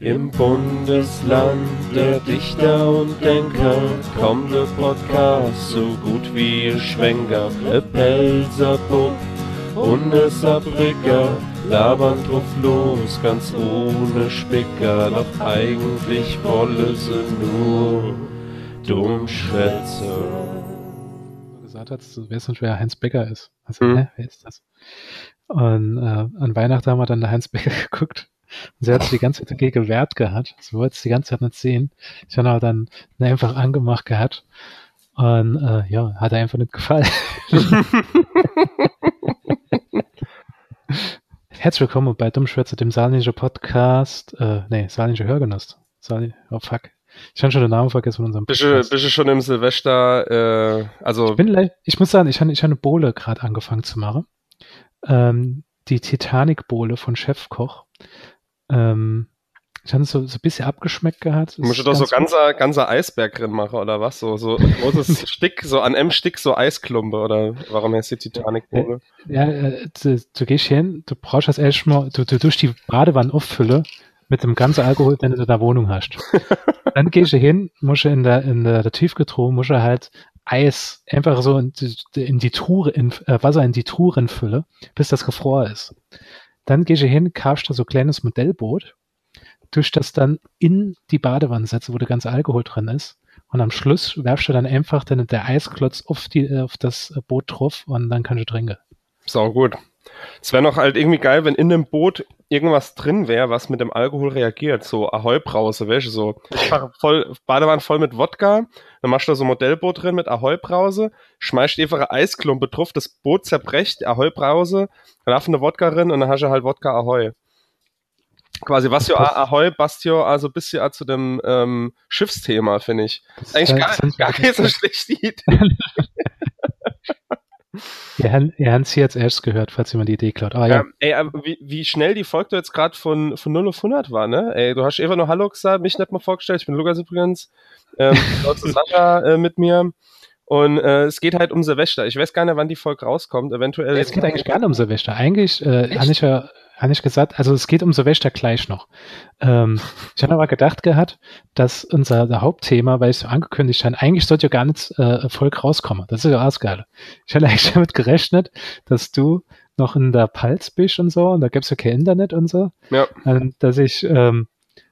Im Bundesland der Dichter und Denker kommt der Podcast so gut wie ihr Schwenker. E Pelzer Bub und e Saarbrücker labern drauf los, ganz ohne Spicker. Doch eigentlich wolle sie nur Dummschwätze. gesagt hat, du weißt nicht, wer Heinz Becker ist. Also, Hm. hä, wer ist das? Und äh, an Weihnachten haben wir dann Heinz Becker geguckt. Und sie hat sich die ganze Zeit dagegen gewehrt gehabt. Sie wollte es die ganze Zeit nicht sehen. Ich habe aber dann einfach angemacht gehabt. Und äh, ja, hat er einfach nicht gefallen. Herzlich willkommen bei Dummschwätze, dem Saarländische Podcast. Äh, nee, Saarländische Hörgenuss. Saarl oh fuck. Ich habe schon den Namen vergessen von unserem Bist du, Podcast. bist du schon im Silvester, äh, also Ich bin ich muss sagen, ich habe ich hab eine Bohle gerade angefangen zu machen. Ähm, die Titanic-Bohle von Chefkoch. Ähm, ich habe es so, so ein bisschen abgeschmeckt gehabt. musst du doch so ganz ganzer, ganzer Eisberg drin machen, oder was? So, so ein großes Stick, so an einem Stick so Eisklumpe, oder warum heißt die Titanic-Bohle? gut. Ja, äh, du, du gehst hin, du brauchst das erstmal, du, du durch die Badewanne auffüllen mit dem ganzen Alkohol, den du in der Wohnung hast. Dann gehst du hin, musst du in der, in der, der Tiefgetruhe, musst du halt Eis einfach so in die, in die Truhe, in, äh, Wasser in die Truhe füllen, bis das gefroren ist. Dann gehst du hin, kaufst da so ein kleines Modellboot, tust das dann in die Badewanne setzen, wo der ganze Alkohol drin ist. Und am Schluss werfst du dann einfach dann der Eisklotz auf, die, äh, auf das Boot drauf und dann kannst du trinken. Sau gut. Es wäre noch halt irgendwie geil, wenn in dem Boot irgendwas drin wäre, was mit dem Alkohol reagiert. So Ahoi-Brause, weißt du, so voll, Badewanne voll mit Wodka, dann machst du da so ein Modellboot drin mit Ahoi-Brause, schmeißt einfach eine Eisklumpe drauf, das Boot zerbrecht, Ahoi-Brause, dann darf eine Wodka drin und dann hast du halt Wodka Ahoi. Quasi, was ja. Ahoi ja also ein bisschen auch zu dem ähm, Schiffsthema, finde ich. Eigentlich gar, halt- gar keine so schlechte Idee. Ihr, han- ihr habt sie jetzt erst gehört, falls jemand die Idee klaut. Ah ja, Ja, ey, aber wie, wie schnell die Folge jetzt gerade von, von 0 auf 100 war, ne? Ey, du hast einfach nur Hallo gesagt, mich nicht mal vorgestellt, ich bin Lukas übrigens, ähm, Sascha äh, mit mir und äh, es geht halt um Silvester. Ich weiß gar nicht, wann die Folge rauskommt, eventuell. es geht eigentlich gar nicht um Silvester. Eigentlich äh, habe ich ja habe ich gesagt, also es geht um Silvester gleich noch. Ähm, ich habe aber gedacht gehabt, dass unser der Hauptthema, weil ich so angekündigt habe, eigentlich sollte ja gar nicht äh, Erfolg rauskommen. Das ist ja alles geil. Ich hatte eigentlich damit gerechnet, dass du noch in der Palz bist und so, und da gibt's ja kein Internet und so. Ja. Und dass ich, ähm,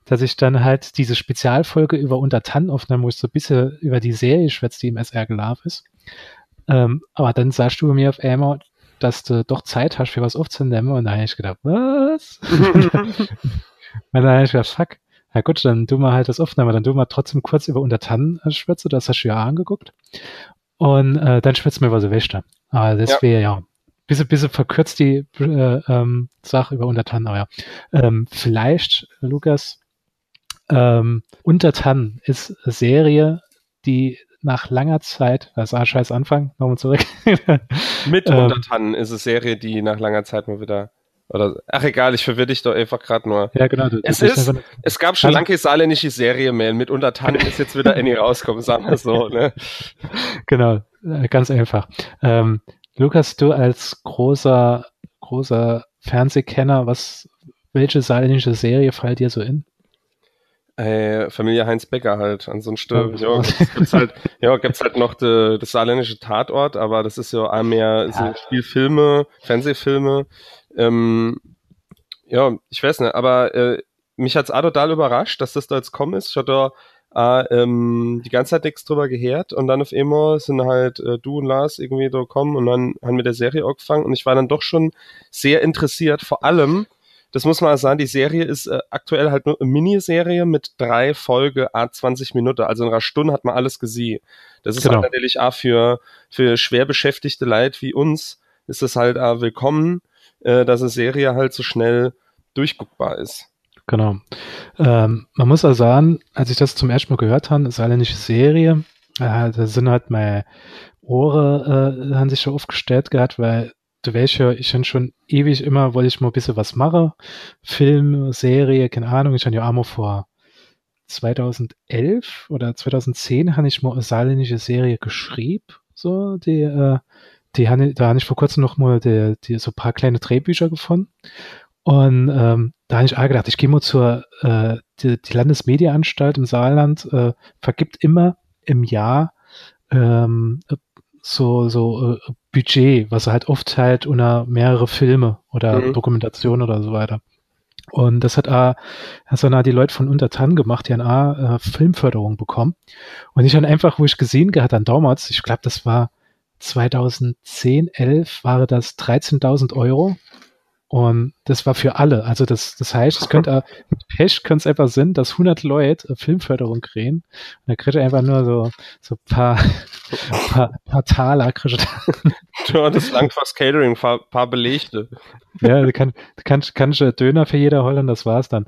dass ich dann halt diese Spezialfolge über Untertan aufnahme, wo ich so ein bisschen über die Serie schwätze, die im SR gelaufen ist. Ähm, aber dann sagst du mir auf einmal, dass du doch Zeit hast, für was aufzunehmen. Und da habe ich gedacht, was? und dann habe ich gedacht, fuck. Na gut, dann tun wir halt das aufnehmen. Dann tun wir trotzdem kurz über Untertan äh, schwätze. Das hast du ja angeguckt. Und äh, dann schwätzen wir über Silvester. Aber das Ja. wäre ja bisschen, bisschen verkürzt die äh, ähm, Sache über Untertan. Aber ja. Ähm, vielleicht, Lukas, ähm, Untertan ist eine Serie, die nach langer Zeit, das war scheiß Anfang, nochmal zurück. Mit ähm, Untertannen ist es Serie, die nach langer Zeit mal wieder, oder, ach egal, ich verwirr dich doch einfach gerade nur. ja, genau. Es ist- einfach- Es gab schon lange saarländische Serie mehr, mit Untertannen ist jetzt wieder Annie rauskommen, sagen wir so, ne? Genau, äh, ganz einfach. Ähm, Lukas, du als großer, großer Fernsehkenner, was, welche saarländische Serie fällt dir so in? Äh, Familie Heinz Becker halt, ansonsten, Ja, ja, gibt's, halt, ja, gibt's halt noch de, das saarländische Tatort, aber das ist ja auch mehr so Ja. Spielfilme, Fernsehfilme, ähm, ja, ich weiß nicht, aber äh, mich hat's auch total überrascht, dass das da jetzt kommen ist. Ich hatte äh, ähm, die ganze Zeit nichts drüber gehört und dann auf einmal sind halt äh, du und Lars irgendwie da gekommen und dann haben wir der Serie angefangen und ich war dann doch schon sehr interessiert, vor allem, das muss man sagen, die Serie ist äh, aktuell halt nur eine Miniserie mit drei Folge a 20 Minuten. Also in einer Stunde hat man alles gesehen. Das ist Genau. halt natürlich auch für, für schwer beschäftigte Leid wie uns, ist es halt auch willkommen, äh, dass eine Serie halt so schnell durchguckbar ist. Genau. Ähm, man muss also sagen, als ich das zum ersten Mal gehört habe, saarländische Serie, äh, da sind halt meine Ohren, äh, haben sich schon aufgestellt gehabt, weil du weißt ja, ich habe schon ewig immer, wollte ich mal ein bisschen was machen. Film, Serie, keine Ahnung, ich habe ja auch mal vor 2011 oder 2010 habe ich mal eine saarländische Serie geschrieben, so, die, äh, die habe ich, da habe ich vor kurzem noch mal die, die, so ein paar kleine Drehbücher gefunden. Und ähm, da habe ich auch gedacht, ich gehe mal zur äh, die, die Landesmediaanstalt im Saarland, äh, vergibt immer im Jahr ähm, so, so äh, Budget, was er halt oft halt unter mehrere Filme oder mhm. Dokumentationen oder so weiter. Und das hat A, hat dann die Leute von Untertan gemacht, die an A äh, Filmförderung bekommen. Und ich dann einfach, wo ich gesehen gehabt dann damals, ich glaube, das war 2010, 11, war das 13.000 Euro und das war für alle. Also das, das heißt, es könnte mit Pech könnte es einfach sein, dass 100 Leute Filmförderung kriegen. Und da kriegt er einfach nur so so paar paar, paar Taler. Kriegt ja, das langt fast Catering, paar, paar Belegte. Ja, du kannst kann, kann, kann Döner für jeder holen, das war's dann.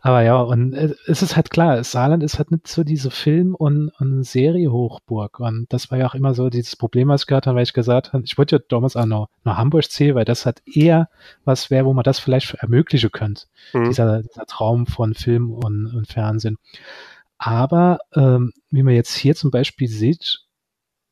Aber ja, und äh, es ist halt klar, Saarland ist halt nicht so diese Film- und, und Serie-Hochburg. Und das war ja auch immer so dieses Problem, was ich gehört habe, weil ich gesagt habe, ich wollte ja damals auch noch nach Hamburg ziehen, weil das halt eher was wäre, wo man das vielleicht ermöglichen könnte. Mhm. Dieser, dieser Traum von Film und, und Fernsehen. Aber ähm, wie man jetzt hier zum Beispiel sieht,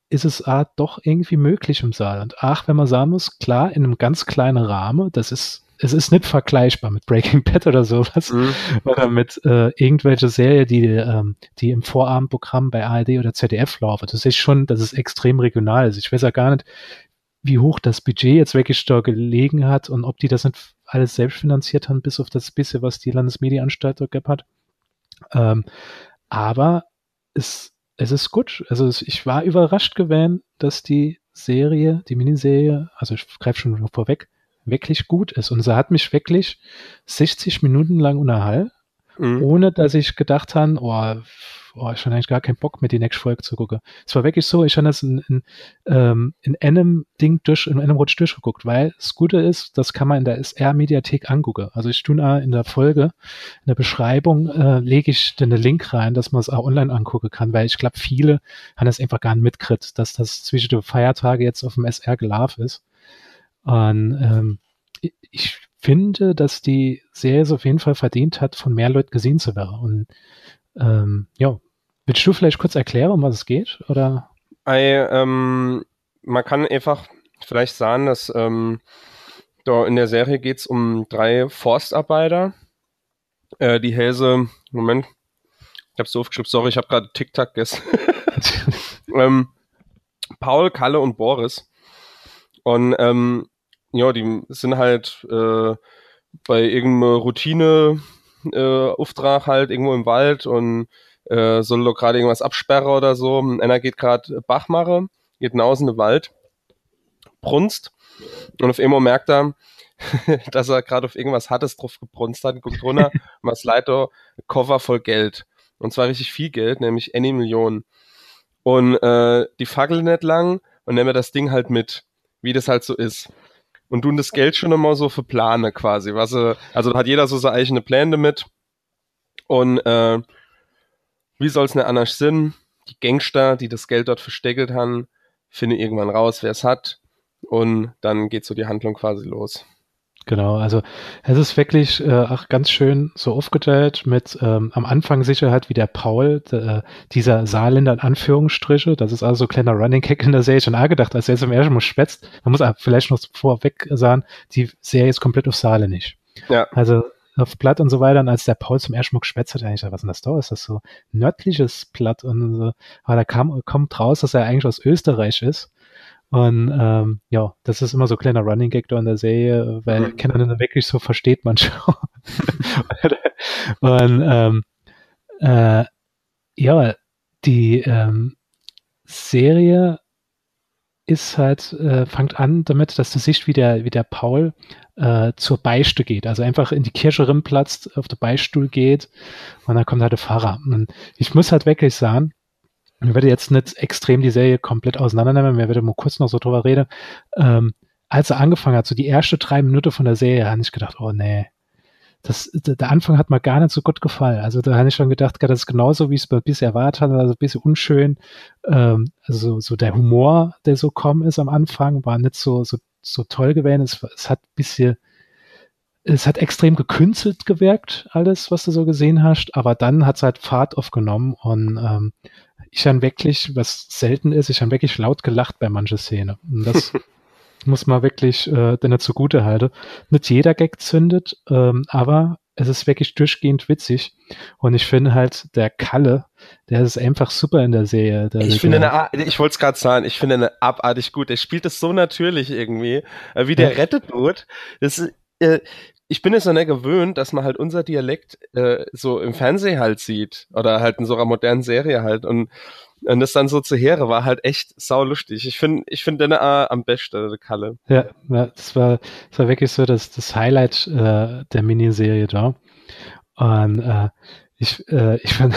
ist es ah, doch irgendwie möglich im Saarland. Ach, wenn man sagen muss, klar, in einem ganz kleinen Rahmen, das ist es ist nicht vergleichbar mit Breaking Bad oder sowas mhm. oder mit äh, irgendwelche Serie, die, ähm, die im Vorabendprogramm bei ARD oder ZDF laufen. Das ist schon, dass es extrem regional ist. Ich weiß ja gar nicht, wie hoch das Budget jetzt wirklich da gelegen hat und ob die das nicht alles selbst finanziert haben, bis auf das bisschen, was die Landesmedienanstalt da hat. Ähm, aber es, es ist gut. Also ich war überrascht gewesen, dass die Serie, die Miniserie, also ich greife schon vorweg, wirklich gut ist. Und sie hat mich wirklich 60 Minuten lang unterhalten, mhm. ohne dass ich gedacht habe, oh, oh, ich habe eigentlich gar keinen Bock, mir die nächste Folge zu gucken. Es war wirklich so, ich habe das in, in, ähm, in einem Ding durch, in einem Rutsch durchgeguckt, weil das Gute ist, das kann man in der SR-Mediathek angucken. Also ich tue in der Folge, in der Beschreibung, äh, lege ich den Link rein, dass man es auch online angucken kann, weil ich glaube, viele haben das einfach gar nicht mitgekriegt, dass das zwischen den Feiertagen jetzt auf dem SR gelaufen ist. Und ähm, ich finde, dass die Serie es auf jeden Fall verdient hat, von mehr Leuten gesehen zu werden. Und ähm, ja, willst du vielleicht kurz erklären, um was es geht? Oder? I, ähm, man kann einfach vielleicht sagen, dass ähm, da in der Serie geht es um drei Forstarbeiter. Äh, die Hälse, Moment, ich habe so aufgeschrieben, sorry, ich habe gerade TikTok gegessen. ähm, Paul, Kalle und Boris. Und ähm, ja, die sind halt äh, bei irgendeinem Routine äh, Auftrag halt irgendwo im Wald und äh, soll doch gerade irgendwas absperren oder so. Einer geht gerade Bachmache, geht hinaus in den Wald, brunst und auf einmal merkt er, dass er gerade auf irgendwas Hartes drauf gebrunst hat, guckt runter, was leider Cover voll Geld. Und zwar richtig viel Geld, nämlich eine Million. Und äh, die fackeln nicht lang und nehmen das Ding halt mit, wie das halt so ist und tun das Geld schon immer so für Plane quasi. Was, also hat jeder so seine eigene Pläne damit. Und äh, wie soll es nicht anders sein? Die Gangster, die das Geld dort versteckelt haben, finden irgendwann raus, wer es hat. Und dann geht so die Handlung quasi los. Genau, also es ist wirklich äh, auch ganz schön so aufgeteilt mit ähm, am Anfang sicher halt wie der Paul, de, äh, dieser Saarländer in Anführungsstriche, das ist also so ein kleiner Running Kick in der Serie schon angedacht, als er jetzt im ersten Mal schwätzt. Man muss vielleicht noch vorweg sagen, die Serie ist komplett auf Saale nicht. Ja. Also auf Platt und so weiter. Und als der Paul zum ersten Mal geschwätzt hat, eigentlich, was denn das da? Ist das so nördliches Platt? Und so. Aber da kam, kommt raus, dass er eigentlich aus Österreich ist. Und ähm, ja, das ist immer so ein kleiner Running Gag da in der Serie, weil mhm. Kenner dann wirklich so versteht man schon. und ähm, äh, ja, die ähm, Serie ist halt, äh, fängt an damit, dass du siehst, wie der, wie der Paul äh, zur Beichte geht. Also einfach in die Kirche rinplatzt, auf den Beistuhl geht und dann kommt halt der Pfarrer. Und ich muss halt wirklich sagen, ich werde jetzt nicht extrem die Serie komplett auseinandernehmen, wir werden mal kurz noch so drüber reden. Ähm, als er angefangen hat, so die erste drei Minuten von der Serie, habe ich gedacht, oh nee, das, der Anfang hat mir gar nicht so gut gefallen. Also da habe ich schon gedacht, das ist genauso, wie es ein bisschen erwartet hat, also ein bisschen unschön. Ähm, also so der Humor, der so kommen ist am Anfang, war nicht so, so, so toll gewesen. Es, es hat ein bisschen, es hat extrem gekünstelt gewirkt, alles, was du so gesehen hast, aber dann hat es halt Fahrt aufgenommen und ähm, ich habe wirklich, was selten ist, ich habe wirklich laut gelacht bei manchen Szenen. Und das muss man wirklich äh, denen zugute halten. Nicht jeder Gag zündet, ähm, aber es ist wirklich durchgehend witzig. Und ich finde halt, der Kalle, der ist einfach super in der Serie. Der, ich finde, eine, ich wollte es gerade sagen, ich finde eine abartig gut. Der spielt das so natürlich irgendwie, äh, wie der ja. rettet wird. Das ist, äh, ich bin es so nicht gewöhnt, dass man halt unser Dialekt äh, so im Fernsehen halt sieht oder halt in so einer modernen Serie halt und und das dann so zu Heere war halt echt saulustig. Ich finde, ich finde den äh, am besten, der Kalle. Ja, ja, das war, das war wirklich so das, das Highlight äh, der Miniserie da. Und äh, ich, äh, ich fand,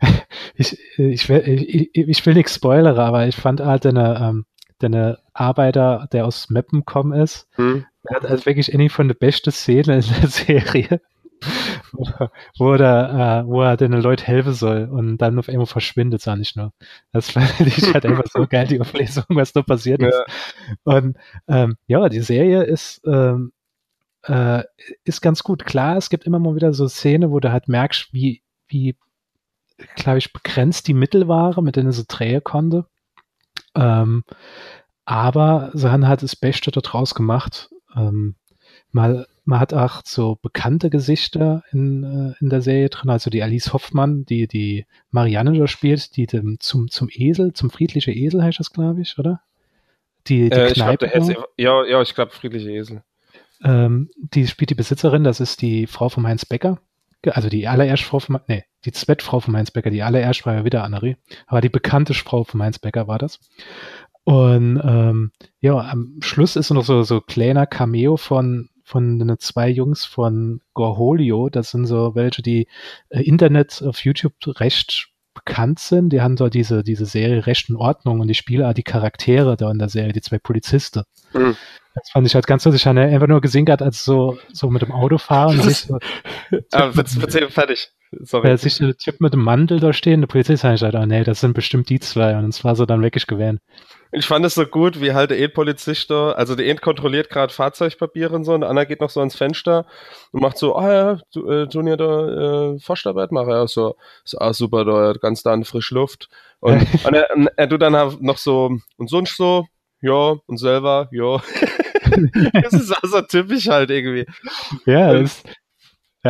ich, ich, will, ich, ich will nichts spoilern, aber ich fand halt eine, ähm, der Arbeiter, der aus Meppen gekommen ist, hm. der hat also wirklich eine von der besten Szenen in der Serie wo, er, äh, wo er den Leuten helfen soll und dann auf einmal verschwindet es nicht nur. Das fand ich halt einfach so geil, die Auflesung, was da passiert ist. Und ähm, ja, die Serie ist, ähm, äh, ist ganz gut. Klar, es gibt immer mal wieder so Szenen, wo du halt merkst, wie, wie glaube ich, begrenzt die Mittel waren, mit denen sie drehen konnte. Ähm, aber sie haben halt das Beste daraus gemacht. Ähm, mal man hat auch so bekannte Gesichter in, äh, in der Serie drin, also die Alice Hoffmann, die die Marianne da spielt, die dem, zum, zum Esel, zum friedlichen Esel heißt das, glaube ich, oder? Die, die äh, Kneipe. Ich glaub, ja, ja, ich glaube, friedliche Esel. Ähm, die spielt die Besitzerin, das ist die Frau von Heinz Becker. Also die allererste Frau von, nee, die Zweitfrau von Heinz Becker, die allererste war ja wieder Annerie, aber die bekannte Frau von Heinz Becker war das. Und ähm, ja, am Schluss ist noch so so kleiner Cameo von von den zwei Jungs von Gorholio. Das sind so welche, die äh, Internet auf YouTube recht bekannt sind. Die haben da diese, diese Serie Recht in Ordnung und die spielen auch die Charaktere da in der Serie, die zwei Polizisten. Mhm. Das fand ich halt ganz lustig. Ich habe einfach nur gesehen gehabt, als so, so mit dem Auto fahren. sich so, ah, erzähl fertig. Sorry. sich der Typ mit dem Mantel da stehen, der Polizist hat gesagt, oh nee, das sind bestimmt die zwei. Und es war so dann wirklich gewählt. Ich fand es so gut, wie halt der Ed-Polizist da, also der Ed kontrolliert gerade Fahrzeugpapiere und so, und Anna geht noch so ans Fenster und macht so, ah ja, du, äh, Junior da äh, Forstarbeit mache ja so, so ah, super, da ganz da in frische Luft. Und, und er, er tut dann noch so, und sonst so, ja, und selber, ja. das ist also typisch halt irgendwie. Ja, das, ja.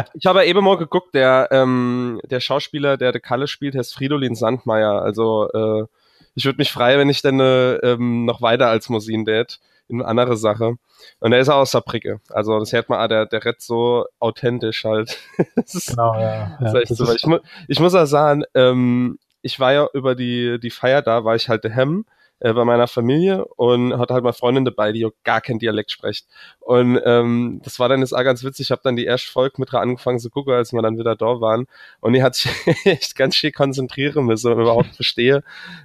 Ich habe eben mal geguckt, der, ähm, der Schauspieler, der de Kalle spielt, heißt Fridolin Sandmeier. Also äh, ich würde mich freuen, wenn ich dann äh, ähm, noch weiter als Mosin Dad in eine andere Sache. Und er ist auch aus Saarbrücke. Also das hört man, ah, der, der Rett so authentisch halt. genau, ja. ja so. Ich, mu ich muss auch sagen, ähm, ich war ja über die, die Feier da, war ich halt der Hemm äh, bei meiner Familie und hatte halt mal Freundin dabei, die gar kein Dialekt spricht. Und ähm, das war dann jetzt auch ganz witzig. Ich habe dann die erste Folge mit angefangen zu gucken, als wir dann wieder da waren. Und die hat sich echt ganz schön konzentrieren müssen, um überhaupt verstehe,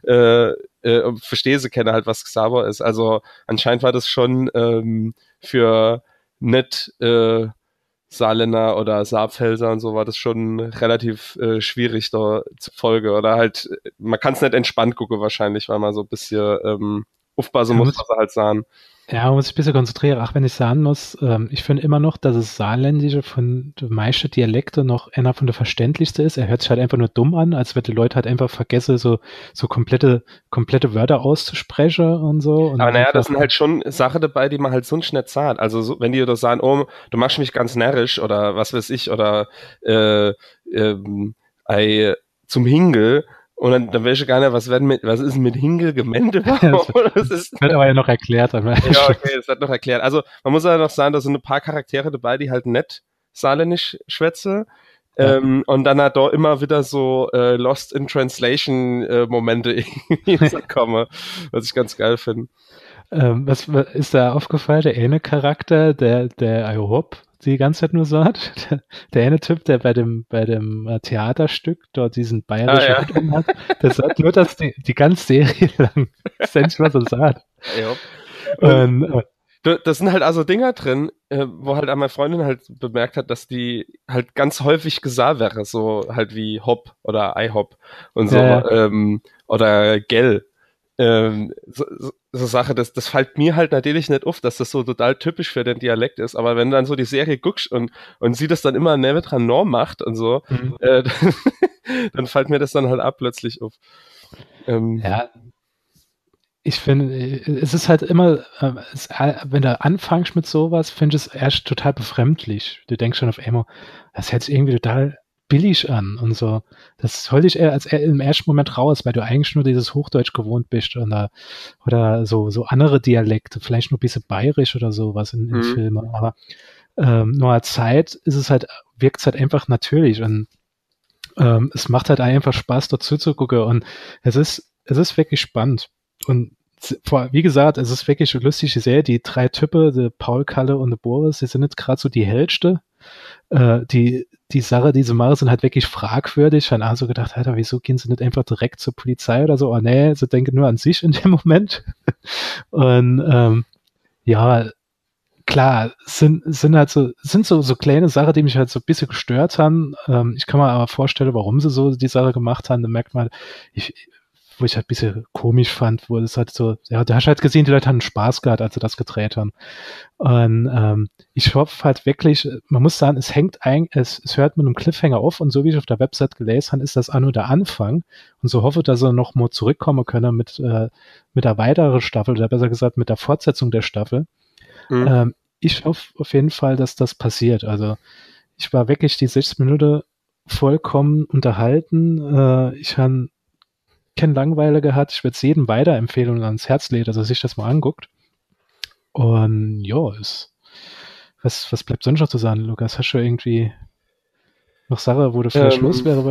äh, äh, verstehe sie kenne halt, was Xaver ist. Also anscheinend war das schon ähm, für nicht äh, Saarländer oder Saarpfälzer und so war das schon relativ äh, schwierig da zu folgen. Oder halt, man kann es nicht entspannt gucken wahrscheinlich, weil man so ein bisschen ähm, aufpassen muss, was er halt sahen. Ja, man muss sich ein bisschen konzentrieren. Ach, wenn ich sagen muss, ähm, ich finde immer noch, dass das Saarländische von den meisten Dialekte noch einer von der verständlichste ist. Er hört sich halt einfach nur dumm an, als würde die Leute halt einfach vergessen, so, so komplette, komplette Wörter auszusprechen und so. Und Aber naja, das sind halt schon Sachen dabei, die man halt sonst nicht sagt. Also so, wenn die da sagen, oh, du machst mich ganz närrisch oder was weiß ich, oder äh, ähm, ei, zum Hingel, und dann, dann wäre ich gar nicht, was, werden mit, was ist mit Hingel gemeint überhaupt? das ist, wird aber ja noch erklärt. ja, okay, das wird noch erklärt. Also man muss ja noch sagen, da sind ein paar Charaktere dabei, die halt nett saarländisch schwätze. Ja. Ähm, und dann hat da immer wieder so äh, Lost in Translation äh, Momente irgendwie kommen, was ich ganz geil finde. Ähm, was, was ist da aufgefallen? Der eine Charakter, der, der I hope die ganze Zeit nur so hat. Der, der eine Typ, der bei dem, bei dem äh, Theaterstück dort diesen bayerischen ah, ja. hat, der sagt nur, dass die, die ganze Serie lang ständig was er sagt. Ja. Und, äh, das sind halt also Dinger drin, äh, wo halt meine Freundin halt bemerkt hat, dass die halt ganz häufig gesagt wäre, so halt wie Hop oder iHop und so, ja. Ähm, oder Gell ähm, so, so Sache, das, das fällt mir halt natürlich nicht auf, dass das so total typisch für den Dialekt ist, aber wenn dann so die Serie guckst und, und sie das dann immer dran Norm macht und so, mhm. äh, dann, dann fällt mir das dann halt ab plötzlich auf. Ähm, ja, ich finde, es ist halt immer, äh, es, wenn du anfängst mit sowas, finde ich es erst total befremdlich. Du denkst schon auf einmal, das hört sich irgendwie total billig an und so. Das soll dich eher als im ersten Moment raus, weil du eigentlich nur dieses Hochdeutsch gewohnt bist oder, oder so, so andere Dialekte, vielleicht nur ein bisschen bayerisch oder sowas in, in mhm. Filmen. Aber ähm, nur als Zeit ist es halt, wirkt es halt einfach natürlich und ähm, es macht halt einfach Spaß, dazu zu gucken und es ist, es ist wirklich spannend. Und wie gesagt, es ist wirklich lustig, ich sehe die drei Typen, der Paul, Kalle und der Boris, die sind jetzt gerade so die Hellste. Äh, die, die Sache, die sie machen, sind halt wirklich fragwürdig. Ich habe also gedacht, Alter, wieso gehen sie nicht einfach direkt zur Polizei oder so? Oh nee, sie denken nur an sich in dem Moment. und ähm, ja, klar, sind, sind halt so, sind so, so kleine Sachen, die mich halt so ein bisschen gestört haben. Ähm, ich kann mir aber vorstellen, warum sie so die Sache gemacht haben. Da merkt man, ich, wo ich halt ein bisschen komisch fand, wo es halt so, ja, da hast du halt gesehen, die Leute haben Spaß gehabt, als sie das gedreht haben. Und ähm, ich hoffe halt wirklich, man muss sagen, es hängt ein, es, es hört mit einem Cliffhanger auf und so wie ich auf der Website gelesen habe, ist das auch nur der Anfang. Und so hoffe, dass er noch mal zurückkommen können mit, äh, mit der weiteren Staffel, oder besser gesagt mit der Fortsetzung der Staffel. Mhm. Ähm, ich hoffe auf jeden Fall, dass das passiert. Also ich war wirklich die sechs Minuten vollkommen unterhalten. Äh, ich habe keine Langweile gehabt. Ich würde es jedem weiterempfehlen und ans Herz legen, dass er sich das mal anguckt. Und ja, ist, was, was bleibt sonst noch zu sagen, Lukas? Hast du irgendwie noch Sache, wo du vielleicht ähm, los wäre?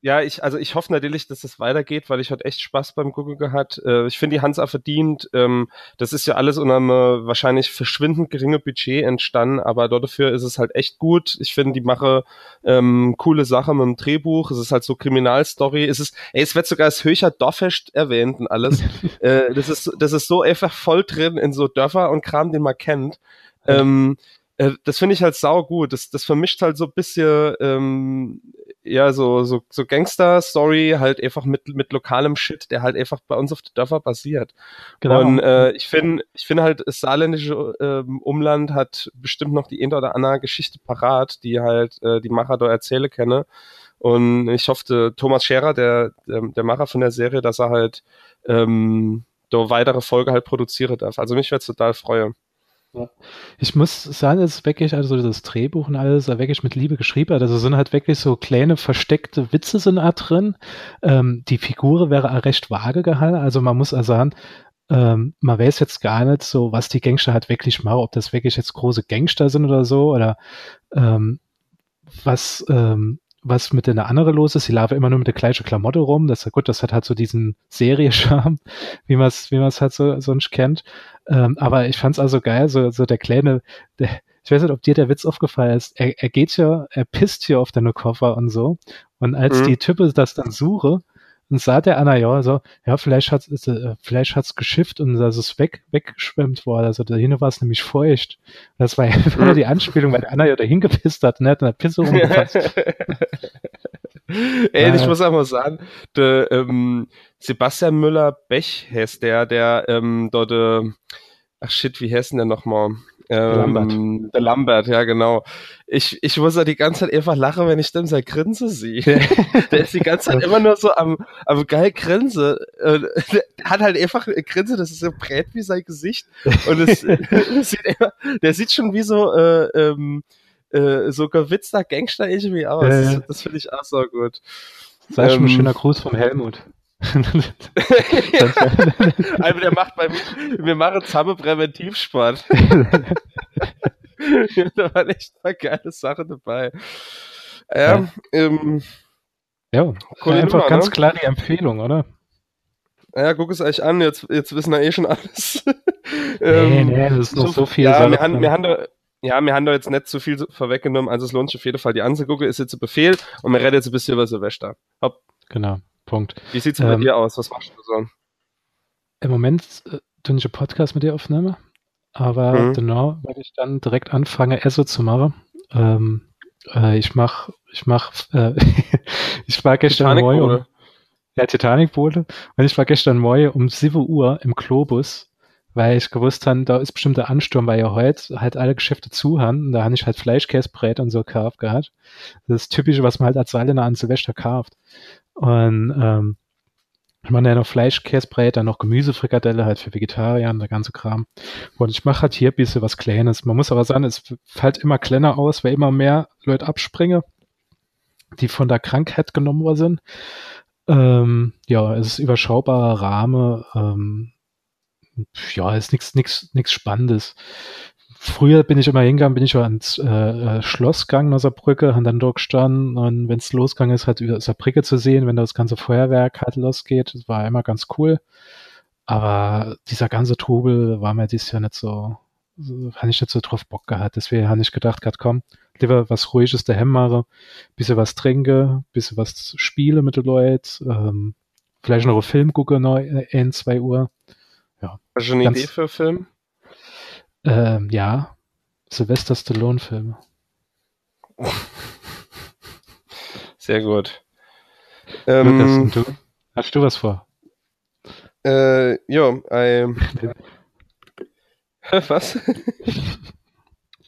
Ja, ich, also ich hoffe natürlich, dass es weitergeht, weil ich hatte echt Spaß beim Gucken gehabt. Äh, ich finde, die Hansa verdient. Ähm, das ist ja alles unter einem äh, wahrscheinlich verschwindend geringe Budget entstanden, aber dafür ist es halt echt gut. Ich finde, die mache ähm, coole Sache mit dem Drehbuch. Es ist halt so Kriminalstory. Es ist, ey, es wird sogar als Höcher Dorfest erwähnt und alles. äh, das ist, das ist so einfach voll drin in so Dörfer und Kram, den man kennt. Ähm, äh, das finde ich halt sau gut. Das, das vermischt halt so ein bisschen ähm, ja so so so Gangster-Story halt einfach mit mit lokalem Shit, der halt einfach bei uns auf den Dörfer basiert. Genau. Und äh, ich finde ich finde halt das saarländische ähm, Umland hat bestimmt noch die eine oder andere Geschichte parat, die halt äh, die Macher da erzähle kenne. Und ich hoffe, Thomas Scherer, der, der, der Macher von der Serie, dass er halt ähm, da weitere Folge halt produzieren darf. Also mich würde total freuen. Ich muss sagen, es ist wirklich, also das Drehbuch und alles, wirklich mit Liebe geschrieben. Also sind halt wirklich so kleine versteckte Witze sind da drin. Ähm, die Figur wäre recht vage gehalten. Also man muss also sagen, ähm, man weiß jetzt gar nicht so, was die Gangster halt wirklich machen, ob das wirklich jetzt große Gangster sind oder so oder ähm, was, ähm, was mit der andere los ist. Sie laufen immer nur mit der gleichen Klamotte rum. Das ist gut, das hat halt so diesen Serie-Charme, wie man es wie man's halt so sonst kennt. Ähm, aber ich fand's also geil, so, so der kleine, der, ich weiß nicht, ob dir der Witz aufgefallen ist. Er, er geht ja, er pisst hier auf deine Koffer und so. Und als mhm. die Typen das dann suche, und sah der Anna ja so, ja, vielleicht hat es äh, vielleicht hat's geschifft und das ist weg, weggeschwemmt worden. Also dahin war es nämlich feucht. Das war ja die Anspielung, weil der Anna ja dahin gepisst hat, ne, hat eine Pisse rumgefasst. Ey, ich muss auch mal sagen, der, ähm, Sebastian Müller-Bech heißt der, der ähm, dort, äh, ach shit, wie heißt denn der nochmal? Ähm, Lambert. Der Lambert, ja genau. Ich, ich muss ja die ganze Zeit einfach lachen, wenn ich dem sein Grinse sehe. der ist die ganze Zeit immer nur so am, am geil Grinse. Hat halt einfach eine Grinse, das ist so breit wie sein Gesicht. Und es, sieht immer, der sieht schon wie so, äh, ähm, äh, so gewitzter Gangster irgendwie aus. Äh, das, das finde ich auch so gut. Sei ähm, schon ein schöner Gruß vom Helmut. Also der macht bei mir, wir machen zusammen Präventivsport. da war echt eine geile Sache dabei. Ja, ja. Ähm, ja einfach Nummer, ganz ne? klar die Empfehlung, oder? Ja, guck es euch an, jetzt, jetzt wissen wir eh schon alles. ähm, nee, nee, das ist noch so, so viel. Ja, wir haben, wir haben da, ja, wir haben da jetzt nicht zu viel vorweggenommen, also es lohnt sich auf jeden Fall die anzugucken, ist jetzt ein Befehl und wir reden jetzt ein bisschen über Silvester. Hopp. Genau. Punkt. Wie sieht's ähm, bei dir aus? Was machst du so? Im Moment äh, tue ich einen Podcast mit dir aufnehmen, aber mhm. genau, wenn ich dann direkt anfange, Esso zu machen. Ähm, äh, ich mach, ich mach, äh, ich war gestern um, ja, Titanic Bowle. Und ich war gestern morgen um 7 Uhr im Globus, weil ich gewusst habe, da ist bestimmt der Ansturm, weil ja heute halt alle Geschäfte zu haben. Und da habe ich halt Fleischkäsebrät und so gekauft gehabt. Das ist typisch, was man halt als Saarländer an Silvester kauft. Und ähm, Ich meine ja noch Fleischkäsebrät, dann noch Gemüsefrikadelle halt für Vegetarier und der ganze Kram. Und ich mache halt hier ein bisschen was Kleines. Man muss aber sagen, es fällt immer kleiner aus, weil immer mehr Leute abspringen, die von der Krankheit genommen worden sind. Ähm, ja, es ist überschaubarer Rahmen. Ähm, ja, ist nichts nichts nichts Spannendes. Früher bin ich immer hingegangen, bin ich auch ans äh, äh Schloss gegangen aus der Brücke, haben dann dort gestanden und wenn es losgegangen ist, halt über der Brücke zu sehen, wenn das ganze Feuerwerk halt losgeht, das war immer ganz cool. Aber dieser ganze Trubel war mir dieses Jahr nicht so, so habe ich nicht so drauf Bock gehabt. Deswegen habe ich gedacht, grad komm, lieber was Ruhiges daheim mache, bisschen was trinke, bisschen was spiele mit den Leuten, ähm, vielleicht noch einen Film gucke, noch in zwei Uhr. Hast du eine Idee für einen Film? Ähm, ja. Sylvester Stallone-Filme. Sehr gut. Ähm, Lukas, du? Hast du was vor? Äh, ja, ähm. was?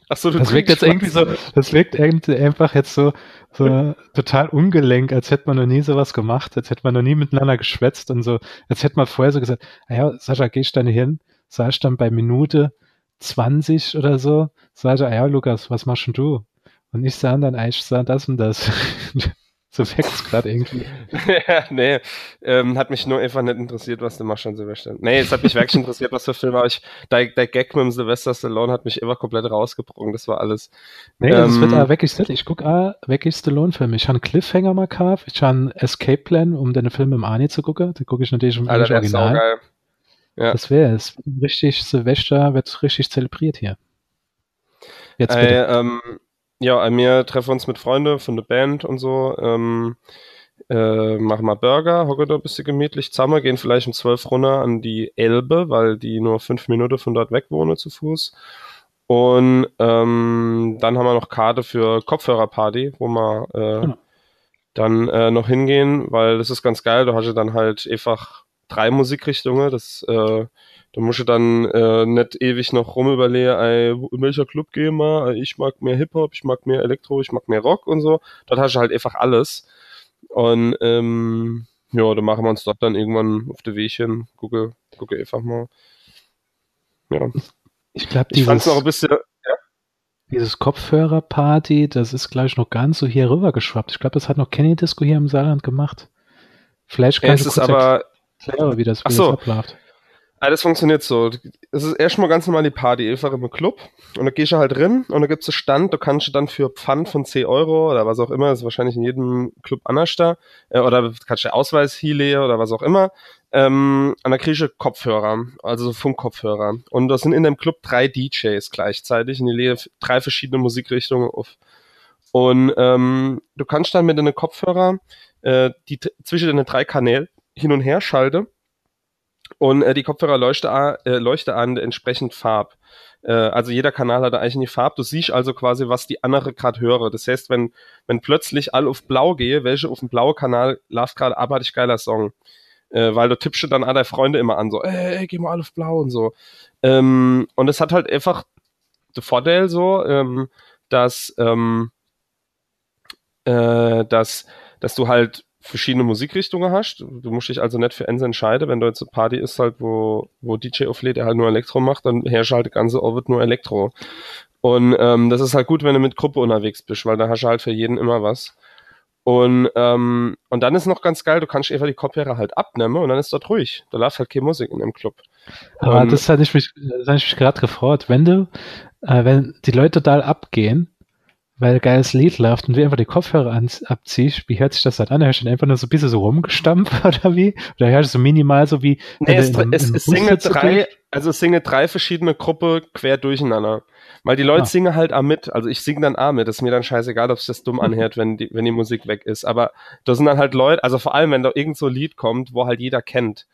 Achso, du das wirkt jetzt irgendwie so, das wirkt einfach jetzt so, so total ungelenk, als hätte man noch nie sowas gemacht, als hätte man noch nie miteinander geschwätzt und so, als hätte man vorher so gesagt, ah ja, Sascha, gehst du dann hin, sagst dann bei Minute 20 oder so, sag ich, ah ja, Lukas, was machst denn du? Und ich sah dann, ich sah das und das. so wächst gerade irgendwie. ja, nee, ähm, hat mich nur einfach nicht interessiert, was du machst an Silvester. Nee, es hat mich wirklich interessiert, was für Filme, aber ich, der, der Gag mit dem Sylvester Stallone hat mich immer komplett rausgebrochen, das war alles. Nee, das ähm, wird auch wirklich Ich guck auch wirklich Stallone-Filme. Ich habe einen Cliffhanger mal gehabt, ich habe einen Escape Plan, um den Film im Ani zu gucken, den gucke ich natürlich im Alter, Original. Geil. Ja. Das wäre es. Richtig, Silvester wird richtig zelebriert hier. Jetzt bitte. Äh, ähm, ja, wir treffen uns mit Freunden von der Band und so. Ähm, äh, machen mal Burger, hocken da ein bisschen gemütlich zusammen, gehen vielleicht um zwölf runter an die Elbe, weil die nur fünf Minuten von dort weg wohnen zu Fuß. Und ähm, dann haben wir noch Karte für Kopfhörerparty, wo wir äh, hm. dann äh, noch hingehen, weil das ist ganz geil. Da hast du dann halt einfach drei Musikrichtungen. Das, äh, da musst du dann äh, nicht ewig noch rumüberlegen, ey, in welcher Club gehen wir? Ich mag mehr Hip-Hop, ich mag mehr Elektro, ich mag mehr Rock und so. Dort hast du halt einfach alles. Und ähm, ja, da machen wir uns dort dann irgendwann auf der Weg hin. Gucke, gucke einfach mal. Ja. Ich glaube, ich fand's noch ein bisschen, ja. Dieses Kopfhörerparty, das ist gleich noch ganz so hier rüber geschwappt. Ich glaube, das hat noch Kenny Disco hier im Saarland gemacht. Vielleicht kann ja, es ist aber, Erkläre, wie das, wie so. das abläuft. Ah, das funktioniert so. Es ist erstmal ganz normal die Party, einfach im Club. Und da gehst du halt drin und da gibt's einen Stand, da kannst du dann für Pfand von 10 Euro oder was auch immer, das ist wahrscheinlich in jedem Club anders da, äh, oder kannst du Ausweis hier oder was auch immer, ähm, und da kriegst du Kopfhörer, also so Funkkopfhörer. Und da sind in dem Club drei DJs gleichzeitig in die Lehe drei verschiedene Musikrichtungen auf. Und ähm, du kannst dann mit deinen Kopfhörer äh, die zwischen den drei Kanälen hin und her schalte und äh, die Kopfhörer leuchte, äh, leuchte an entsprechend Farb. Äh, also jeder Kanal hat eigentlich eine Farbe. Du siehst also quasi, was die andere gerade höre. Das heißt, wenn, wenn plötzlich all auf blau gehe, welche auf dem blauen Kanal läuft gerade abartig geiler Song. Äh, weil du tippst dann alle Freunde immer an, so, ey, ey, geh mal alle auf blau und so. Ähm, und es hat halt einfach den Vorteil so, ähm, dass, ähm, äh, dass, dass du halt verschiedene Musikrichtungen hast. Du musst dich also nicht für eins entscheiden. Wenn du jetzt eine Party ist halt, wo, wo DJ auflädt, der halt nur Elektro macht, dann herrscht halt das ganze Orbit nur Elektro. Und ähm, das ist halt gut, wenn du mit Gruppe unterwegs bist, weil da hast du halt für jeden immer was. Und, ähm, und dann ist noch ganz geil, du kannst einfach die Kopfhörer halt abnehmen und dann ist dort ruhig. Da läuft halt keine Musik in dem Club. Aber und, das hatte ich mich, das hatte ich mich gerade gefreut. Wenn du, äh, wenn die Leute da abgehen, weil geiles Lied läuft und du einfach die Kopfhörer an, abziehst, wie hört sich das dann an? Hörst du einfach nur so ein bisschen so rumgestampft oder wie? Oder hörst du so minimal so wie. Nee, es, in, es, es singen drei, also es singen drei verschiedene Gruppen quer durcheinander. Weil die Leute ah. singen halt auch mit. Also ich singe dann auch mit. Das ist mir dann scheißegal, ob sich das dumm anhört, wenn die, wenn die Musik weg ist. Aber da sind dann halt Leute, also vor allem, wenn da irgend so ein Lied kommt, wo halt jeder kennt.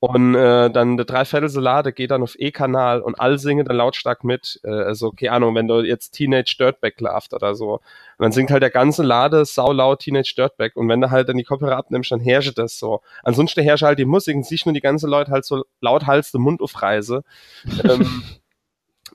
Und äh, dann der Dreiviertel Salade geht dann auf E-Kanal und all singen dann lautstark mit. Äh, also, keine Ahnung, wenn du jetzt Teenage Dirtbag lauft oder so. Und dann singt halt der ganze Lade sau laut Teenage Dirtbag. Und wenn du halt dann die Kopfhörer abnimmst, dann herrscht das so. Ansonsten herrscht halt die Musik und sich nur die ganze Leute halt so laut Hals den Mund aufreise. ähm,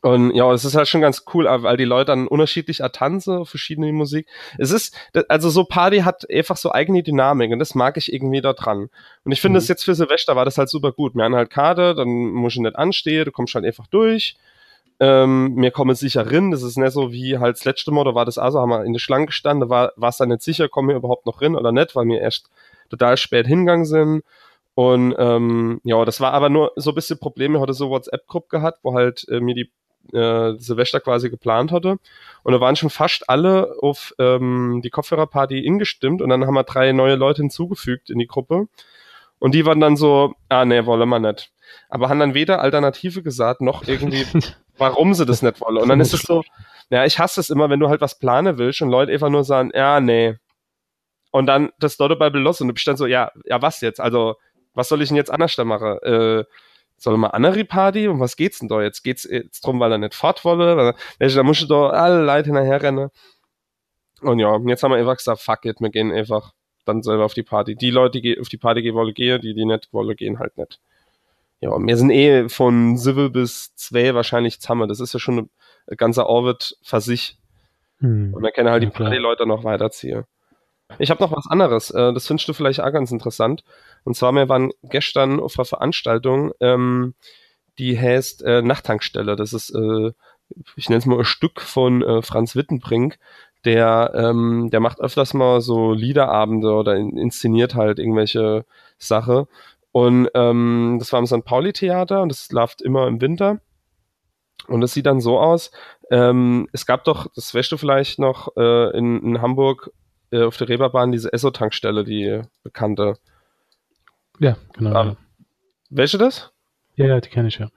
Und ja, es ist halt schon ganz cool, weil die Leute dann unterschiedlich tanzen, verschiedene Musik. Es ist, also so Party hat einfach so eigene Dynamik und das mag ich irgendwie da dran. Und ich finde, mhm. das jetzt für Silvester war das halt super gut. Wir haben halt Karte, dann muss ich nicht anstehen, du kommst halt einfach durch. Ähm, mir kommen sicher rin, das ist nicht so wie halt das letzte Mal, da war das also, haben wir in der Schlange gestanden, da war es dann nicht sicher, kommen wir überhaupt noch rin oder nicht, weil wir erst total spät hingegangen sind. Und ähm, ja, das war aber nur so ein bisschen Probleme. Ich hatte so WhatsApp-Gruppe gehabt, wo halt äh, mir die äh, Silvester quasi geplant hatte. Und da waren schon fast alle auf ähm, die Kopfhörerparty ingestimmt und dann haben wir drei neue Leute hinzugefügt in die Gruppe. Und die waren dann so, ah nee, wollen wir nicht. Aber haben dann weder Alternative gesagt, noch irgendwie, warum sie das nicht wollen. Und dann ist es so, ja, ich hasse es immer, wenn du halt was planen willst und Leute einfach nur sagen, ja, nee. Und dann das dort bei los und du bist dann so, ja, ja, was jetzt? Also, was soll ich denn jetzt anders da machen? Äh, soll mal andere Party? Um was geht's denn da jetzt? Geht's jetzt drum, weil er nicht fort wolle? Da musst du da alle Leute hinterher rennen. Und ja, jetzt haben wir einfach gesagt, fuck it, wir gehen einfach dann selber auf die Party. Die Leute, die auf die Party gehen wollen, gehen, die, die nicht wollen, gehen halt nicht. Ja, wir sind eh von Civil bis 2 wahrscheinlich zusammen. Das ist ja schon ein ganzer Orbit für sich. Hm. Und dann können halt ja, die Party-Leute noch weiterziehen. Ich habe noch was anderes. Äh, das findest du vielleicht auch ganz interessant. Und zwar, wir waren gestern auf einer Veranstaltung, ähm, die heißt äh, Nachttankstelle. Das ist, äh, ich nenne es mal ein Stück von Franz Wittenbrink. Der, ähm, der macht öfters mal so Liederabende oder inszeniert halt irgendwelche Sache. Und ähm, das war im St. Pauli-Theater und das läuft immer im Winter. Und es sieht dann so aus, ähm, es gab doch, das weißt du vielleicht noch, äh, in, in Hamburg äh, auf der Reeperbahn diese Esso-Tankstelle, die bekannte. Ja, genau. Ah, welche das? Ja, ja, die kenne ich ja.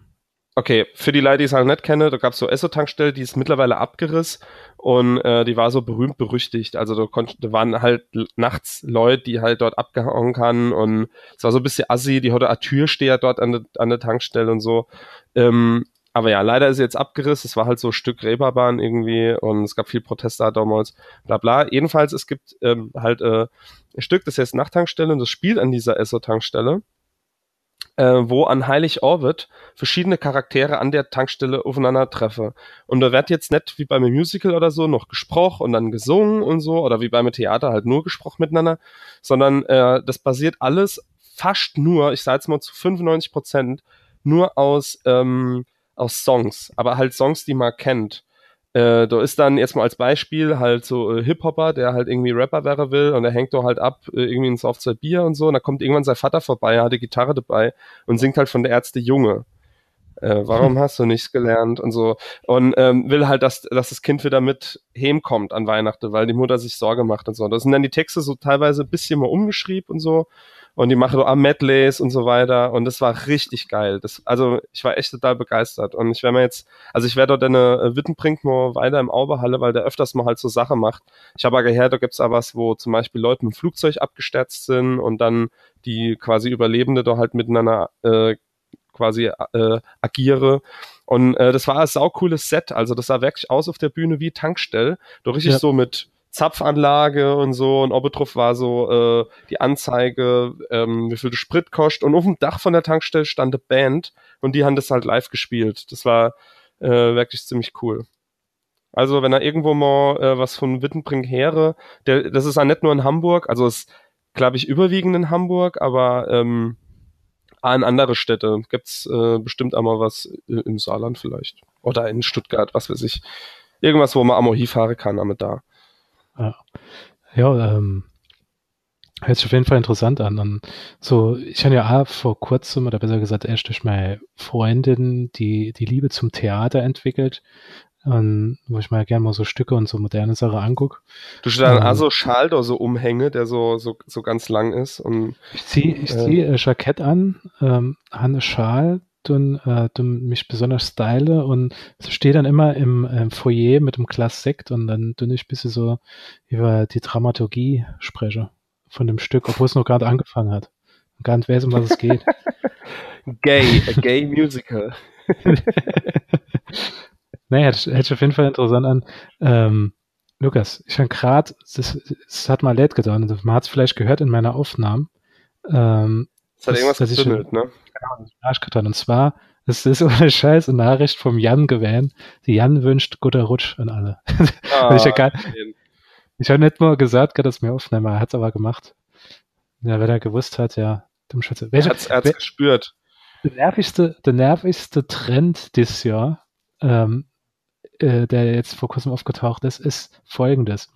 Okay, für die Leute, die es halt nicht kennen, da gab es so Esso-Tankstelle, die ist mittlerweile abgerissen und äh, die war so berühmt berüchtigt. Also da, konnt, da waren halt nachts Leute, die halt dort abgehauen kann und es war so ein bisschen assi, die hatte eine Türsteher dort an der, an der Tankstelle und so. Ähm, aber ja, leider ist sie jetzt abgerissen. Es war halt so ein Stück Reeperbahn irgendwie und es gab viel Proteste damals, bla bla. Jedenfalls, es gibt ähm, halt äh, ein Stück, das heißt Nachttankstelle und das spielt an dieser Esso-Tankstelle, äh, wo an Heilig Orbit verschiedene Charaktere an der Tankstelle aufeinandertreffen. Und da wird jetzt nicht wie beim Musical oder so noch gesprochen und dann gesungen und so, oder wie beim Theater halt nur gesprochen miteinander, sondern äh, das basiert alles fast nur, ich sage jetzt mal zu 95 Prozent, nur aus ähm, aus Songs, aber halt Songs, die man kennt. Äh, da ist dann jetzt mal als Beispiel halt so äh, Hip-Hopper, der halt irgendwie Rapper wäre will und der hängt da halt ab, äh, irgendwie ins Soft Bier und so und da kommt irgendwann sein Vater vorbei, er hat die Gitarre dabei und singt halt von der Ärzte Junge. Äh, warum hast du nichts gelernt und so und ähm, will halt, dass, dass das Kind wieder mit kommt an Weihnachten, weil die Mutter sich Sorge macht und so. Das sind dann die Texte so teilweise ein bisschen mal umgeschrieben und so und die machen so am Medleys und so weiter und das war richtig geil. Das, also ich war echt total begeistert und ich werde mir jetzt, also ich werde dort eine äh, Wittenbrink mal weiter im Auberhalle, weil der öfters mal halt so Sache macht. Ich habe aber gehört, da gibt's auch was, wo zum Beispiel Leute mit dem Flugzeug abgestürzt sind und dann die quasi Überlebende da halt miteinander äh, quasi äh, agiere. Und äh, das war ein saucooles Set. Also das sah wirklich aus auf der Bühne wie Tankstell. Doch richtig ja. so mit Zapfanlage und so und obendrauf war so äh, die Anzeige, ähm, wie viel der Sprit kostet und auf dem Dach von der Tankstelle stand eine Band und die haben das halt live gespielt. Das war äh, wirklich ziemlich cool. Also wenn er irgendwo mal äh, was von Wittenbrink here, der, das ist ja nicht nur in Hamburg, also ist glaube ich überwiegend in Hamburg, aber ähm, in andere Städte gibt's äh, bestimmt einmal was äh, im Saarland vielleicht oder in Stuttgart, was weiß ich. Irgendwas, wo man Amor fahren kann, damit da. Ja, ja ähm, hört sich auf jeden Fall interessant an. Und so, ich habe ja auch vor kurzem, oder besser gesagt, erst durch meine Freundin die, die Liebe zum Theater entwickelt. Und wo ich mir gerne mal so Stücke und so moderne Sachen angucke. Du hast dann ähm, also Schal oder so Umhänge, der so, so, so ganz lang ist. Und, ich ziehe ich äh, zieh äh, Jackett an, ähm, eine Schal, und äh, mich besonders style und stehe dann immer im, im Foyer mit dem Glas Sekt und dann tue ich ein bisschen so über die Dramaturgie spreche von dem Stück, obwohl es noch gerade angefangen hat und gar nicht weiß, um was es geht. gay, a gay musical. naja, das hört sich auf jeden Fall interessant an. Ähm, Lukas, ich habe gerade, das hat mal leid getan, man hat es vielleicht gehört in meiner Aufnahme. Ähm, das hat irgendwas gezimmelt, ne? Arschkarton. Und zwar Das ist ohne Scheiß eine Nachricht vom Jan gewähnt. Die Jan wünscht guter Rutsch an alle. Ah, ich ja ich habe nicht mal gesagt, dass das mir aufnehmen, er hat es aber gemacht. Ja, wenn er gewusst hat, ja, Dummschwätze. Er hat es gespürt. Der nervigste, der nervigste Trend dieses Jahr, ähm, äh, der jetzt vor kurzem aufgetaucht ist, ist folgendes.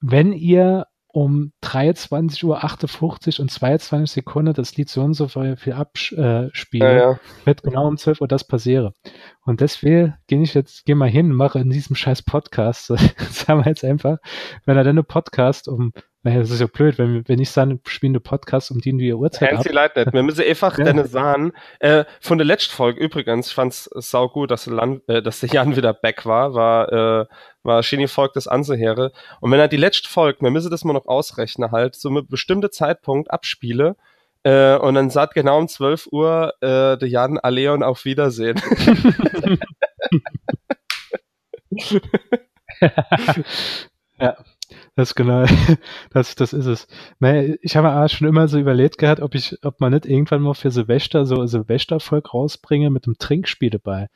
Wenn ihr um 23.58 Uhr und 22 Sekunden das Lied so und so viel abspiele, ja, ja. wird genau um 12 Uhr das passieren. Und deswegen gehe ich jetzt, gehe mal hin und mache in diesem scheiß Podcast, sagen wir jetzt einfach, wenn er dann einen Podcast um naja, das ist ja blöd, wenn, wenn ich sage, spiele einen Podcast um die, die Uhrzeit Fancy ab. Leid nicht. Wir müssen einfach ja. deine sagen. Äh, von der letzten Folge übrigens, ich fand's sau gut, dass der, Land, äh, dass der Jan wieder back war, war, äh, war schöne Volk das anzuhören. Und wenn er die letzte Folge, wir müssen das mal noch ausrechnen halt, so mit bestimmte Zeitpunkt abspiele, äh, und dann sagt genau um 12 Uhr äh, der Jan Aleon auf Wiedersehen. ja. Das genau, das, das ist es. Ich habe auch schon immer so überlegt gehabt, ob ich, ob man nicht irgendwann mal für Silvester so Silvestervolk rausbringe mit einem Trinkspiel dabei.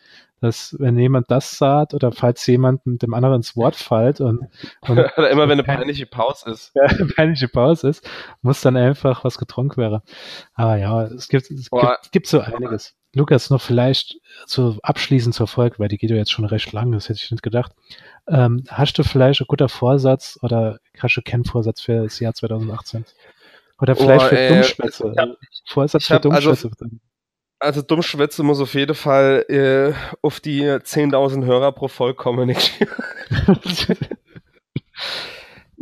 Dass, wenn jemand das sagt oder falls jemand mit dem anderen ins Wort fällt und, und oder immer wenn eine peinliche Pause ist. Ja, eine peinliche Pause ist, muss dann einfach was getrunken werden. Aber ja, es gibt, es gibt, gibt so einiges. Lukas, noch vielleicht zu abschließend zur Folge, weil die geht ja jetzt schon recht lang, das hätte ich nicht gedacht. Ähm, hast du vielleicht ein guter Vorsatz oder hast du keinen Vorsatz für das Jahr 2018? Oder vielleicht oh, für äh, Dummschwätze? Ich hab, Vorsatz ich für Dummschwätze? Also, also Dummschwätze muss auf jeden Fall äh, auf die 10.000 Hörer pro Folge kommen.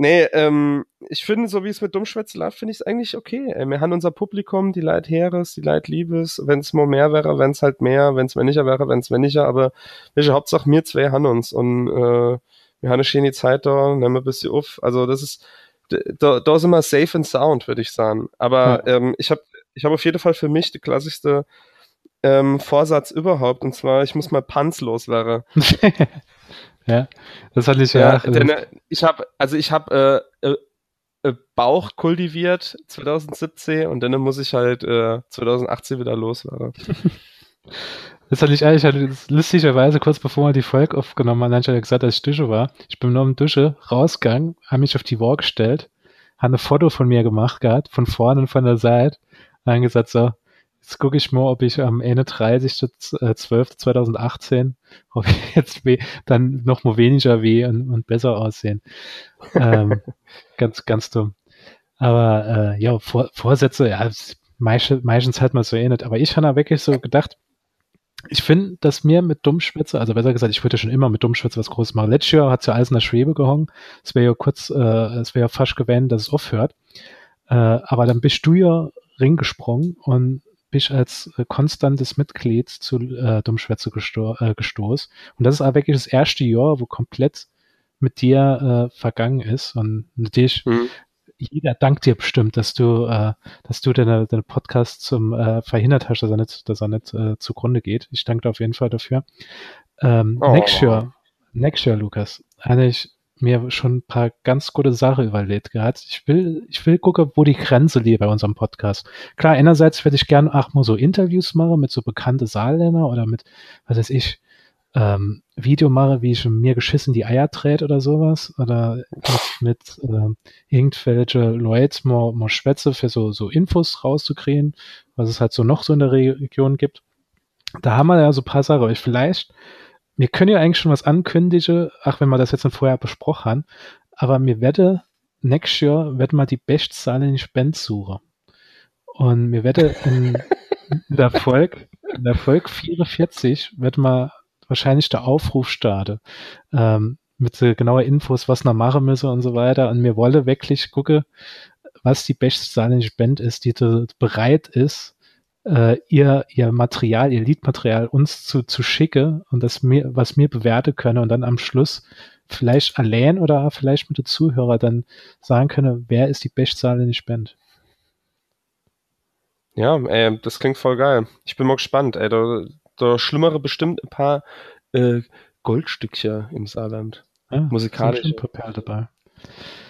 nee, ähm, ich finde, so wie es mit Dummschwätze läuft, finde ich es eigentlich okay. Ey. Wir haben unser Publikum, die Leid Heeres, die Leid Liebes. Wenn es mal mehr wäre, wenn es halt mehr, wenn es weniger wäre, wenn es weniger. Aber welche Hauptsache mir zwei haben uns und äh, wir haben eine schöne Zeit da, nehmen wir ein bisschen auf. Also das ist, da, da sind wir safe and sound, würde ich sagen. Aber ja. ähm, ich habe ich hab auf jeden Fall für mich die klassischste ähm, Vorsatz überhaupt. Und zwar, ich muss mal panzlos werden. ja, das hatte ich ja. ja denn, äh, ich habe, also ich habe äh, äh, äh, Bauch kultiviert 2017 und dann muss ich halt äh, 2018 wieder loswerden. Das hatte ich eigentlich hatte lustigerweise kurz bevor wir die Folge aufgenommen haben, hat gesagt, dass ich Dusche war. Ich bin nur im Dusche rausgegangen, habe mich auf die Wall gestellt, habe ein Foto von mir gemacht gehabt, von vorne und von der Seite, und dann gesagt so, Jetzt gucke ich mal, ob ich am 31.12.2018, ob ich jetzt dann noch mal weniger weh und, und besser aussehen. ähm, ganz, ganz dumm. Aber äh, ja, Vor Vorsätze, ja, meistens, hat man so eh nicht. Aber ich habe da wirklich so gedacht, ich finde, dass mir mit Dummschwätze, also besser gesagt, ich würde schon immer mit Dummschwätze was Großes machen. Letztes Jahr hat es ja alles in der Schwebe gehangen. Es wäre ja kurz, äh, es wäre ja fast gewähnt, dass es aufhört. Äh, aber dann bist du ja Ring gesprungen und bist als äh, konstantes Mitglied zu äh, Dummschwätze gesto äh, gestoßen. Und das ist auch wirklich das erste Jahr, wo komplett mit dir äh, vergangen ist. Und natürlich, mhm. jeder dankt dir bestimmt, dass du, äh, dass du deine, deine Podcast zum äh, verhindert hast, dass er nicht, dass er nicht äh, zugrunde geht. Ich danke dir auf jeden Fall dafür. Ähm, oh. Next Year, next Year, Lukas, eigentlich mir schon ein paar ganz gute Sachen überlegt gehabt. Ich will, ich will gucken, wo die Grenze liegt bei unserem Podcast. Klar, einerseits würde ich gerne auch mal so Interviews machen mit so bekannte Saarländer oder mit, was weiß ich, ähm, Video mache, wie ich mir geschissen die Eier dreht oder sowas. Oder mit, mit äh, irgendwelche Leute mal, mal schwätze für so, so Infos rauszukriegen, was es halt so noch so in der Region gibt. Da haben wir ja so ein paar Sachen. Ich vielleicht wir können ja eigentlich schon was ankündigen, ach, wenn wir das jetzt vorher besprochen haben, aber mir werde, next year, wird mal die Bestzahl in Spend suchen. Und mir werde in, in der Folge, in der Folge 44 wird mal wahrscheinlich der Aufruf starten, ähm, mit so genauer Infos, was noch machen müsse und so weiter. Und mir wolle wirklich gucken, was die Bestzahl in Spend ist, die bereit ist, äh, ihr, ihr Material, ihr Liedmaterial uns zu, zu schicke und das mir, was mir bewerten könne und dann am Schluss vielleicht allein oder vielleicht mit den Zuhörer dann sagen könne, wer ist die Bestzahl in die Spende. Ja, ey, das klingt voll geil. Ich bin mal gespannt, ey. Da, da schlimmere bestimmt ein paar äh, Goldstückchen im Saarland. Ja, Musikalisch. Sind dabei.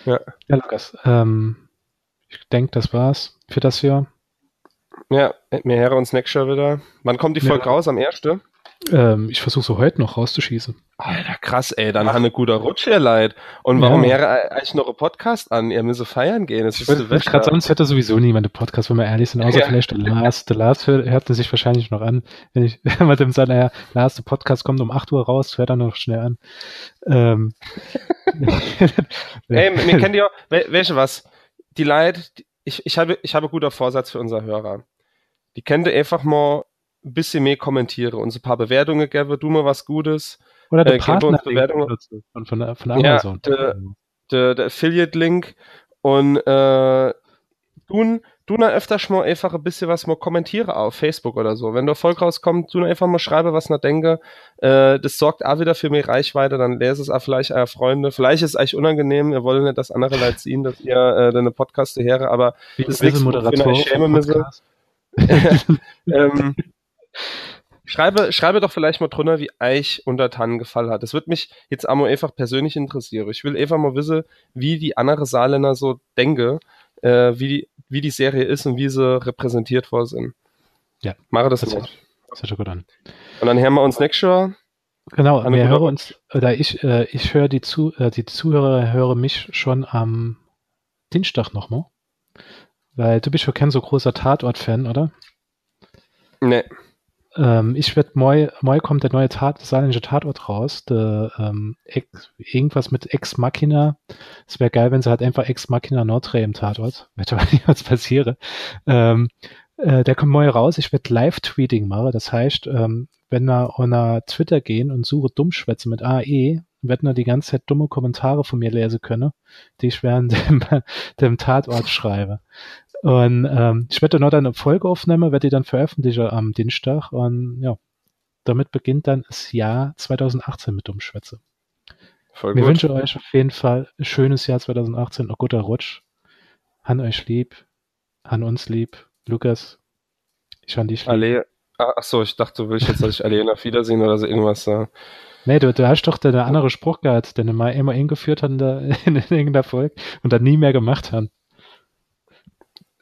Ja. Ja, Lukas. Ähm, ich denke, das war's für das Jahr. Ja, mir Herre und Snack schon wieder. Wann kommt die Folge ja. raus? Am 1.? Ähm, ich versuche so heute noch rauszuschießen. Alter, krass, ey, dann hat eine guter Rutsch, ihr Leid. Und warum ja. wäre eigentlich noch ein Podcast an? Ihr müsst feiern gehen, es ist ich Gerade sonst hätte sowieso niemand einen Podcast, wenn wir ehrlich sind, außer ja. vielleicht der Lars. Der Lars hört, sich wahrscheinlich noch an, wenn ich mit dem sagen, naja, Lars, der Podcast kommt um 8 Uhr raus, hört er noch schnell an. Ähm. ey, mir kennt ihr, welche was? Die Leid, ich, ich habe, ich habe guter Vorsatz für unser Hörer. Die kennt ihr einfach mal ein bisschen mehr kommentiere, uns ein paar Bewertungen gäbe, du mal was Gutes. Oder der äh, Partner Bewertungen von, von, von Amazon. Ja, der, der, Affiliate-Link und äh, tun, tun öfter mal einfach ein bisschen was mal kommentiere auf Facebook oder so. Wenn der Erfolg rauskommt, tun einfach mal schreibe, was ich denke. Äh, das sorgt auch wieder für mehr Reichweite, dann lese es auch vielleicht euer Freunde. Vielleicht ist es euch unangenehm, ihr wollt nicht, dass andere Leute sehen, dass ihr äh, deine Podcaste höre, aber Wie das ist Moderator. Ich schäme mich. ähm, Schreibe, schreibe doch vielleicht mal drunter, wie Eich unter Tannen gefallen hat. Das wird mich jetzt einmal einfach persönlich interessieren. Ich will einfach mal wissen, wie die andere Saarländer so denke, äh, wie, die, wie die Serie ist und wie sie repräsentiert worden sind. Ja. Mache das, das mal. Das hört schon gut an. Und dann hören wir uns nächstes Jahr. Genau, wir hören uns, oder ich, äh, ich höre die, Zu, äh, die Zuhörer hören mich schon am Dienstag nochmal. Weil du bist schon kein so großer Tatort-Fan, oder? Nee. Ähm, ich werde moi, moi kommt der neue Tat, saarländische Tatort raus, der, ähm, Ex, irgendwas mit Ex Machina. Es wäre geil, wenn sie halt einfach Ex Machina Notre im Tatort, wette mal nicht, was passiere. Ähm, äh, der kommt moi raus, ich werde Live-Tweeting machen, das heißt, ähm, wenn wir auf Twitter gehen und suche Dummschwätze mit AE, werden wir die ganze Zeit dumme Kommentare von mir lesen können, die ich während dem, dem Tatort schreibe. Und ähm, ich werde noch dann eine Folge aufnehmen, werde die dann veröffentlichen am Dienstag. Und ja, damit beginnt dann das Jahr 2018 mit Umschwätze. Voll Wir wünschen euch auf jeden Fall ein schönes Jahr 2018, ein guter Rutsch. Han euch lieb, han uns lieb. Lukas, ich han dich lieb. Alle, ach so, ich dachte, du willst jetzt, dass ich Alena auf Wiedersehen oder so irgendwas sagen. Nee, du, du hast doch den anderen Spruch gehabt, den wir mal immer eingeführt haben in, der, in irgendeiner Folge und dann nie mehr gemacht haben.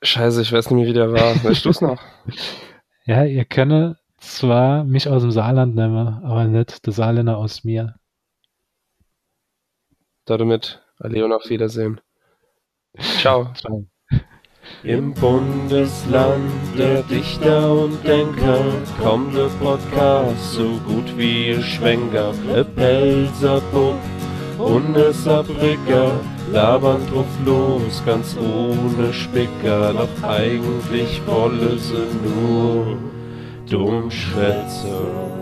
Scheiße, ich weiß nicht mehr, wie der war. Weißt du es noch? ja, ihr könnt zwar mich aus dem Saarland nehmen, aber nicht der Saarländer aus mir. Damit, alle und auf Wiedersehen. Ciao. Ciao. Im Bundesland der Dichter und Denker kommt der Podcast so gut wie ihr Schwenker, der Pelzerpupp und der Sabricker labern drauf los, ganz ohne Spicker, doch eigentlich wolle sie nur Dummschwätze.